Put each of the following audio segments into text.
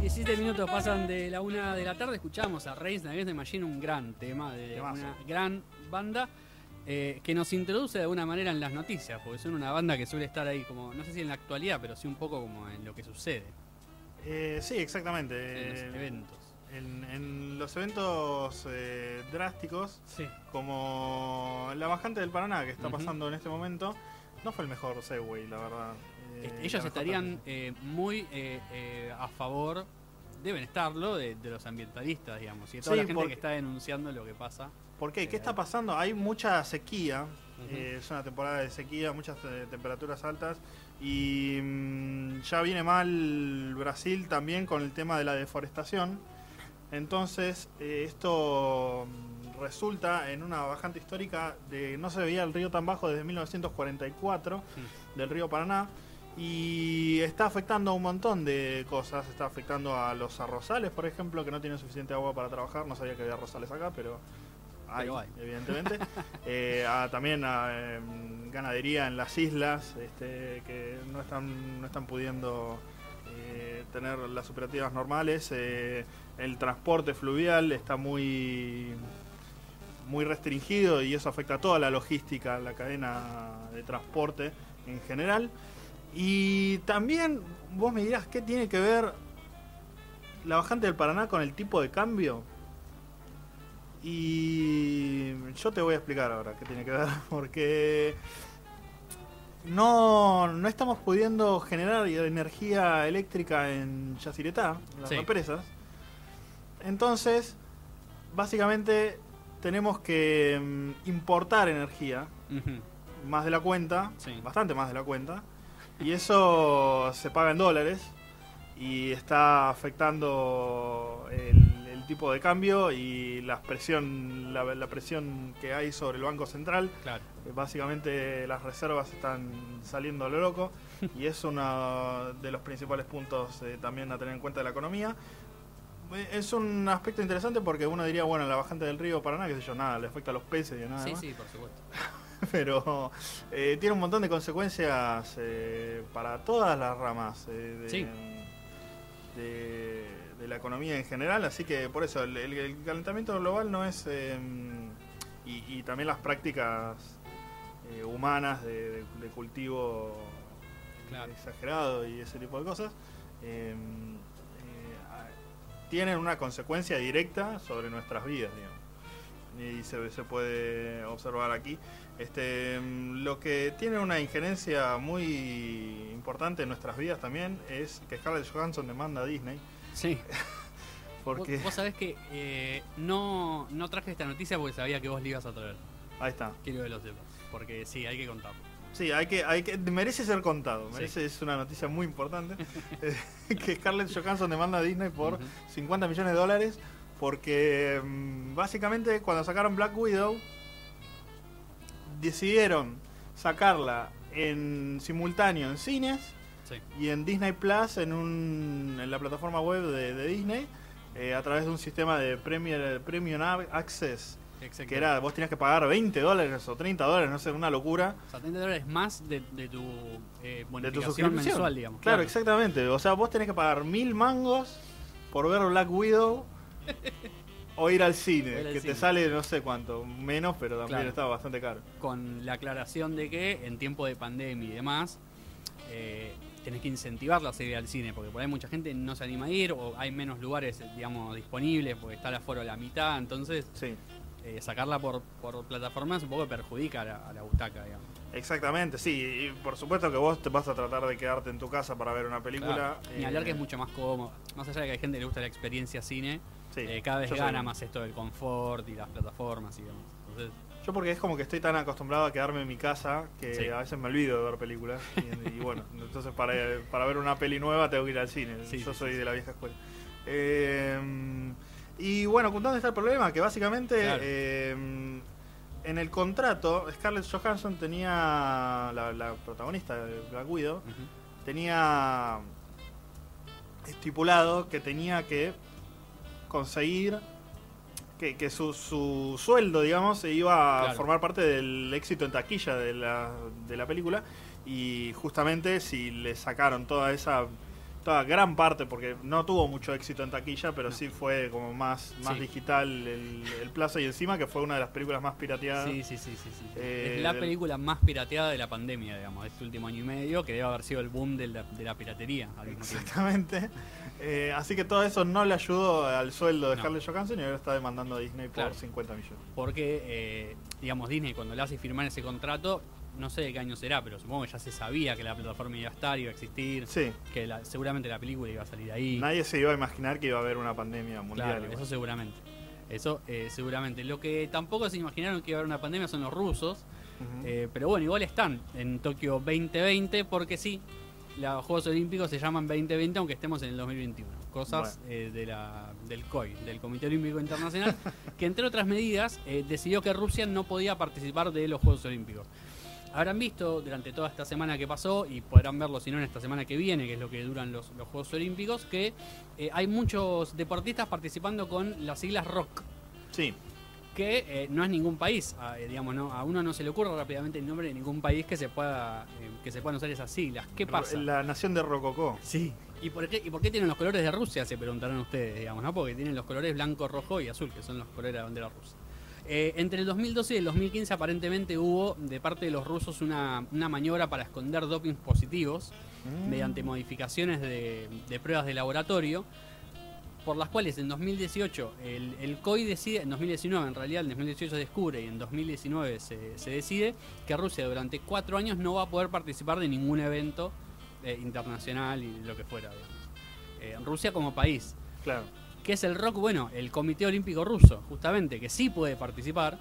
17 minutos pasan de la una de la tarde, escuchamos a Reigns Against the Machine, un gran tema de una gran banda eh, que nos introduce de alguna manera en las noticias, porque son una banda que suele estar ahí como, no sé si en la actualidad, pero sí un poco como en lo que sucede Eh, sí, exactamente. en los Eh, eventos. En, en los eventos eh, drásticos, Sí. como la bajante del Paraná que está pasando en este momento, no fue el mejor Segway, la verdad. Eh, la ellos estarían eh, muy a favor, deben estarlo, de, de los ambientalistas, digamos, y de toda Sí, la gente porque- que está denunciando lo que pasa. ¿Por qué? ¿Qué está pasando? Hay mucha sequía. Es una temporada de sequía, muchas temperaturas altas. Y mm, ya viene mal Brasil también con el tema de la deforestación. Entonces, eh, esto mm, resulta en una bajante histórica de no se veía el río tan bajo desde 1944 del río Paraná. Y está afectando a un montón de cosas. Está afectando a los arrozales, por ejemplo, que no tienen suficiente agua para trabajar. No sabía que había arrozales acá, pero hay, Pero hay. evidentemente. Eh, a- también a em, ganadería en las islas, este, que no están, no están pudiendo eh, tener las operativas normales. El transporte fluvial está muy muy restringido y eso afecta a toda la logística, la cadena de transporte en general. Y también vos me dirás qué tiene que ver la bajante del Paraná con el tipo de cambio. Y yo te voy a explicar ahora qué tiene que ver, porque no, no estamos pudiendo generar energía eléctrica en Yacyretá, en las Sí. represas. Entonces, básicamente tenemos que mm, importar energía, Ujú. más de la cuenta, Sí. bastante más de la cuenta, y eso se paga en dólares y está afectando el, el tipo de cambio y la presión, la, la presión que hay sobre el Banco Central. Claro. Eh, Básicamente las reservas están saliendo a lo loco y es uno de los principales puntos eh, también a tener en cuenta de la economía. Eh, Es un aspecto interesante porque uno diría, bueno, la bajante del río Paraná, qué sé yo, nada, le afecta a los peces y nada Sí, más sí, por supuesto. pero eh, tiene un montón de consecuencias eh, para todas las ramas eh, de, Sí. de- de la economía en general, así que por eso el, el- el calentamiento global no es... eh, y, y también las prácticas humanas de, cultivo Claro. exagerado y ese tipo de cosas, eh, a- tienen una consecuencia directa sobre nuestras vidas, digamos. Y se, se puede observar aquí. Este, mm, lo que tiene una injerencia muy importante en nuestras vidas también es que Scarlett Johansson demanda a Disney. Sí. Porque. Vos, vos sabés que eh, no, no traje esta noticia porque sabía que vos le ibas a traer. Ahí está. Quiero que lo sepas. Porque sí, hay que contarlo. Sí, hay que, hay que, merece ser contado. Sí. Merece, Es una noticia muy importante. eh, que Scarlett Johansson demanda a Disney por Ujú. 50 millones de dólares. Porque mm, básicamente cuando sacaron Black Widow, decidieron sacarla en simultáneo en cines Sí. y en Disney Plus en, un, en la plataforma web de, de Disney eh, a través de un sistema de Premier, Premium Access. Que era vos tenías que pagar 20 dólares o 30 dólares, no sé, una locura. O sea, 30 dólares más de, de tu eh, de tu suscripción mensual, digamos. Claro, exactamente. O sea, vos tenés que pagar mil mangos por ver Black Widow o ir al cine, O ir al que cine. te sale no sé cuánto, menos, pero también Claro. estaba bastante caro. Con la aclaración de que en tiempo de pandemia y demás, eh, tenés que incentivarla a seguir al cine, porque por ahí mucha gente no se anima a ir o hay menos lugares, digamos, disponibles porque está el aforo a la mitad, entonces Sí. Eh, sacarla por, por plataformas un poco perjudica a la, a la butaca, digamos. Exactamente, sí, y por supuesto que vos te vas a tratar de quedarte en tu casa para ver una película. Claro. Ni eh, hablar que es mucho más cómodo. Más allá de que hay gente que le gusta la experiencia cine, sí, eh, cada vez soy gana más esto del confort y las plataformas y demás. Entonces, Yo porque es como que estoy tan acostumbrado a quedarme en mi casa que Sí. a veces me olvido de ver películas. Y, y bueno, entonces para, para ver una peli nueva tengo que ir al cine. Sí, Yo soy de la vieja escuela. Eh, y bueno, ¿dónde está el problema? Que básicamente Claro. eh, en el contrato, Scarlett Johansson tenía, la, la protagonista de Black Widow, tenía estipulado que tenía que conseguir que, que su, su sueldo, digamos, se iba a Claro. formar parte del éxito en taquilla de la, de la película y justamente si le sacaron toda esa toda gran parte porque no tuvo mucho éxito en taquilla pero No. sí fue como más más Sí. digital el, el plazo y encima que fue una de las películas más pirateadas Sí, sí, sí, sí, sí. Eh, es la del- película más pirateada de la pandemia, digamos, de este último año y medio, que debe haber sido el boom de la, de la piratería. Exactamente. Eh, así que todo eso no le ayudó al sueldo de No. Scarlett Johansson y ahora está demandando a Disney por Claro. 50 millones. Porque, eh, digamos, Disney cuando le hace firmar ese contrato, no sé de qué año será, pero supongo que ya se sabía que la plataforma iba a estar, iba a existir, Sí, que la- seguramente la película iba a salir ahí. nadie se iba a imaginar que iba a haber una pandemia mundial. Claro, eso seguramente. Eso eh, seguramente. Lo que tampoco se imaginaron que iba a haber una pandemia son los rusos. Eh, pero bueno, igual están en Tokio 2020 porque sí, los Juegos Olímpicos se llaman 2020 aunque estemos en el 2021. Cosas eh, de la, del COI, del Comité Olímpico Internacional, que entre otras medidas decidió que Rusia no podía participar de los Juegos Olímpicos. Habrán visto durante toda esta semana que pasó, y podrán verlo si no en esta semana que viene, que es lo que duran los, los Juegos Olímpicos, que eh, hay muchos deportistas participando con las siglas ROC Sí, que eh, no es ningún país, a, eh, digamos, no, a uno no se le ocurre rápidamente el nombre de ningún país que se pueda eh, que se puedan usar esas siglas. ¿Qué pasa? La nación de Rococó. Sí. ¿Y por, qué, ¿Y por qué tienen los colores de Rusia? Se preguntarán ustedes, digamos, ¿no? Porque tienen los colores blanco, rojo y azul, que son los colores de la bandera rusa. Eh, entre el 2012 y el 2015 aparentemente hubo de parte de los rusos una, una maniobra para esconder dopings positivos Mm. mediante modificaciones de, de pruebas de laboratorio, por las cuales en 2018 el, el COI decide, en 2019 en realidad, en 2018 se descubre y en 2019 se, se decide que Rusia durante cuatro años no va a poder participar de ningún evento eh, internacional y lo que fuera. digamos. Eh, Rusia como país. Claro. ¿Qué es el ROC? Bueno, el Comité Olímpico Ruso, justamente, que sí puede participar.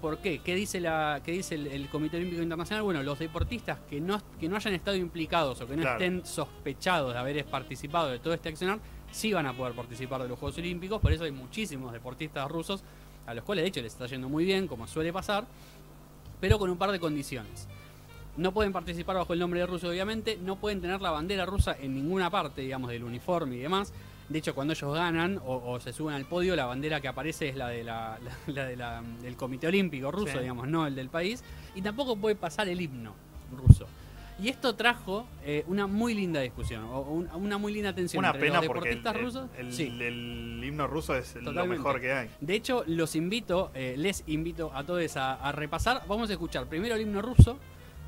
¿Por qué? ¿Qué dice, la, qué dice el, el Comité Olímpico Internacional? Bueno, los deportistas que no, que no hayan estado implicados o que no Claro. estén sospechados de haber participado de todo este accionar, sí van a poder participar de los Juegos Olímpicos. Por eso hay muchísimos deportistas rusos a los cuales de hecho les está yendo muy bien, como suele pasar, pero con un par de condiciones. No pueden participar bajo el nombre de ruso, obviamente. No pueden tener la bandera rusa en ninguna parte, digamos, del uniforme y demás. De hecho, cuando ellos ganan o, o se suben al podio, la bandera que aparece es la, de la, la- la de la- del Comité Olímpico ruso, Sí. digamos, no el del país. Y tampoco puede pasar el himno ruso. Y esto trajo eh, una muy linda discusión, o un- una muy linda tensión Una entre pena los porque el, deportistas rusos. el- Sí. el himno ruso es lo mejor que hay. De hecho, los invito, eh, les invito a todos a, a repasar. Vamos a escuchar primero el himno ruso,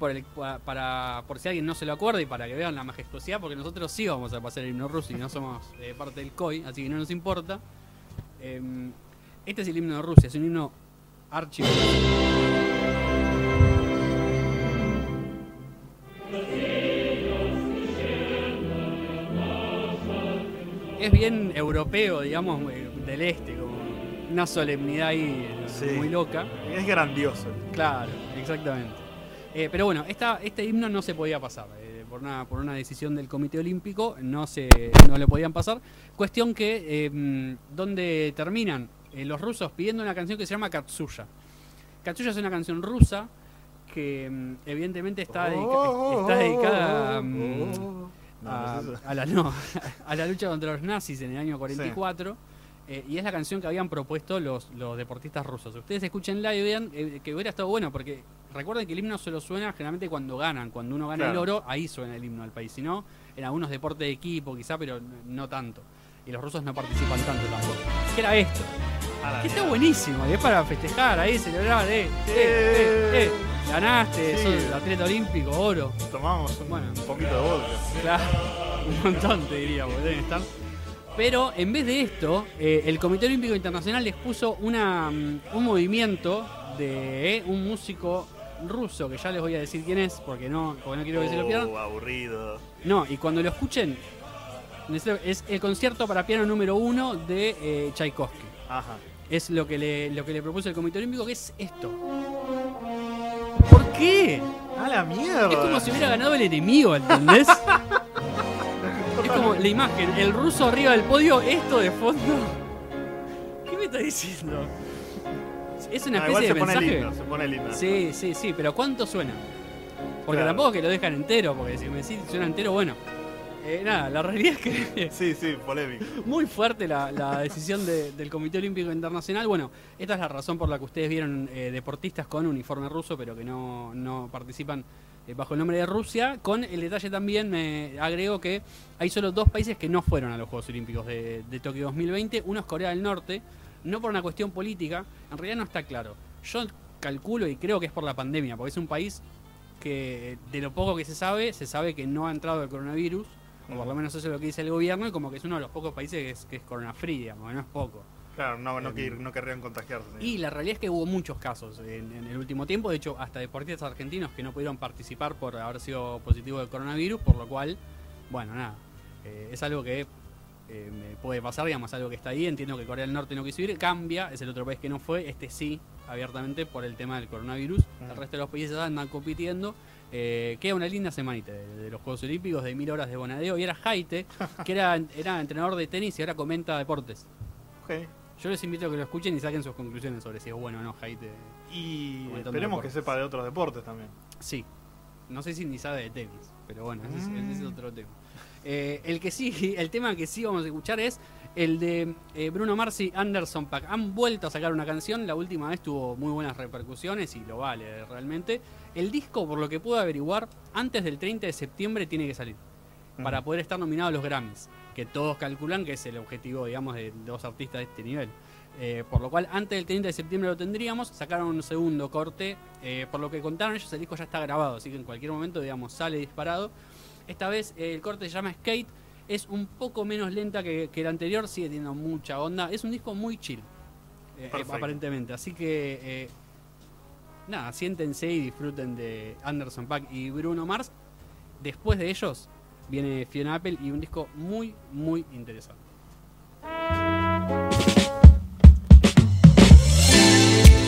por, el- para, por si alguien no se lo acuerda y para que vean la majestuosidad, porque nosotros sí vamos a pasar el himno ruso y no somos eh, parte del COI, así que no nos importa. Em, este es el himno de Rusia, es un himno archi. Es bien europeo, digamos, eh, del este, como una solemnidad ahí Sí. muy loca. Es grandioso. Claro, exactamente. Eh, pero bueno, esta, este himno no se podía pasar. eh, por, una, por una decisión del Comité Olímpico no, se, no le podían pasar. Cuestión que, eh, donde terminan eh, los rusos pidiendo una canción que se llama Katsuya. Katsuya es una canción rusa que mm, evidentemente está, dedica- está dedicada a, la, no, a la lucha contra los nazis en el año 44. Eh, y es la canción que habían propuesto los, los deportistas rusos. Ustedes escuchenla y vean eh, que hubiera estado bueno, porque recuerden que el himno solo suena generalmente cuando ganan. Cuando uno gana el oro, ahí suena el himno del país. Si no, en algunos deportes de equipo quizá, pero no tanto. Y los rusos no participan tanto tampoco. ¿Qué era esto? A la Que está buenísimo, y es para festejar ahí, celebrar, eh. Ganaste, Sí. sos atleta olímpico, oro. Tomamos un, Bueno. un poquito de vodka. Claro, un montón te diría, porque deben estar. Pero en vez de esto, eh, el Comité Olímpico Internacional les puso una, mm, un movimiento de eh, un músico ruso, que ya les voy a decir quién es, porque no, porque no quiero que se lo pierdan. Oh, aburrido. No, y cuando lo escuchen, es el concierto para piano número uno de eh, Tchaikovsky. Ajá. Es lo que, le, lo que le propuso el Comité Olímpico, que es esto. ¿Por qué? A la mierda. Es como si hubiera ganado el enemigo, ¿entendés? es como la imagen, el ruso arriba del podio, esto de fondo. ¿Qué me está diciendo? Es una Ah, especie igual se de pone mensaje. lindo, se pone lindo. Sí, sí, sí, pero ¿cuánto suena? Porque Claro. tampoco es que lo dejan entero, porque si me decís suena entero, bueno. Eh, nada, la realidad es que Sí, sí, polémico. muy fuerte la, la decisión de- del Comité Olímpico Internacional. Bueno, esta es la razón por la que ustedes vieron eh, deportistas con uniforme ruso, pero que no, no participan bajo el nombre de Rusia. Con el detalle también, me agrego que hay solo dos países que no fueron a los Juegos Olímpicos de, de Tokio 2020. Uno es Corea del Norte, no por una cuestión política, en realidad no está claro. Yo calculo y creo que es por la pandemia, porque es un país que de lo poco que se sabe, se sabe que no ha entrado el coronavirus, o por lo menos eso es lo que dice el gobierno, y como que es uno de los pocos países que es, que es corona free, digamos, que no es poco. Claro, no, no, que- no querrían contagiarse. Y la realidad es que hubo muchos casos en, en el último tiempo, de hecho hasta deportistas argentinos que no pudieron participar por haber sido positivo de coronavirus, por lo cual, bueno, nada, eh, es algo que eh, me puede pasar, digamos, algo que está ahí, entiendo que Corea del Norte no quiso ir, cambia, es el otro país que no fue, este sí, abiertamente por el tema del coronavirus, el Ujú. resto de los países andan compitiendo. Eh, queda una linda semanita de, de los Juegos Olímpicos, de mil horas de bonadeo. Y era Jaite, que era, era entrenador de tenis y ahora comenta deportes. Yo les invito a que lo escuchen y saquen sus conclusiones sobre si es bueno o no Jaite. Y esperemos que sepa de otros deportes también. Sí. No sé si ni sabe de tenis, pero bueno, ese, es- Mm. ese es otro tema. Eh, el que sí, el tema que sí vamos a escuchar es el de eh, Bruno Mars y Anderson Pack. Han vuelto a sacar una canción, la última vez tuvo muy buenas repercusiones y lo vale realmente. El disco, por lo que puedo averiguar, antes del 30 de septiembre tiene que salir. Para poder estar nominado a los Grammys, que todos calculan que es el objetivo, digamos, de dos artistas de este nivel. Eh, por lo cual, antes del 30 de septiembre lo tendríamos. Sacaron un segundo corte. eh, por lo que contaron ellos, el disco ya está grabado, así que en cualquier momento, digamos, sale disparado. Esta vez eh, el corte se llama Skate. Es un poco menos lenta que, que el anterior, sigue teniendo mucha onda. Es un disco muy chill, aparentemente. Así que, nada, siéntense y disfruten de Anderson Pack y Bruno Mars. Después de ellos viene Fiona Apple y un disco muy, muy interesante.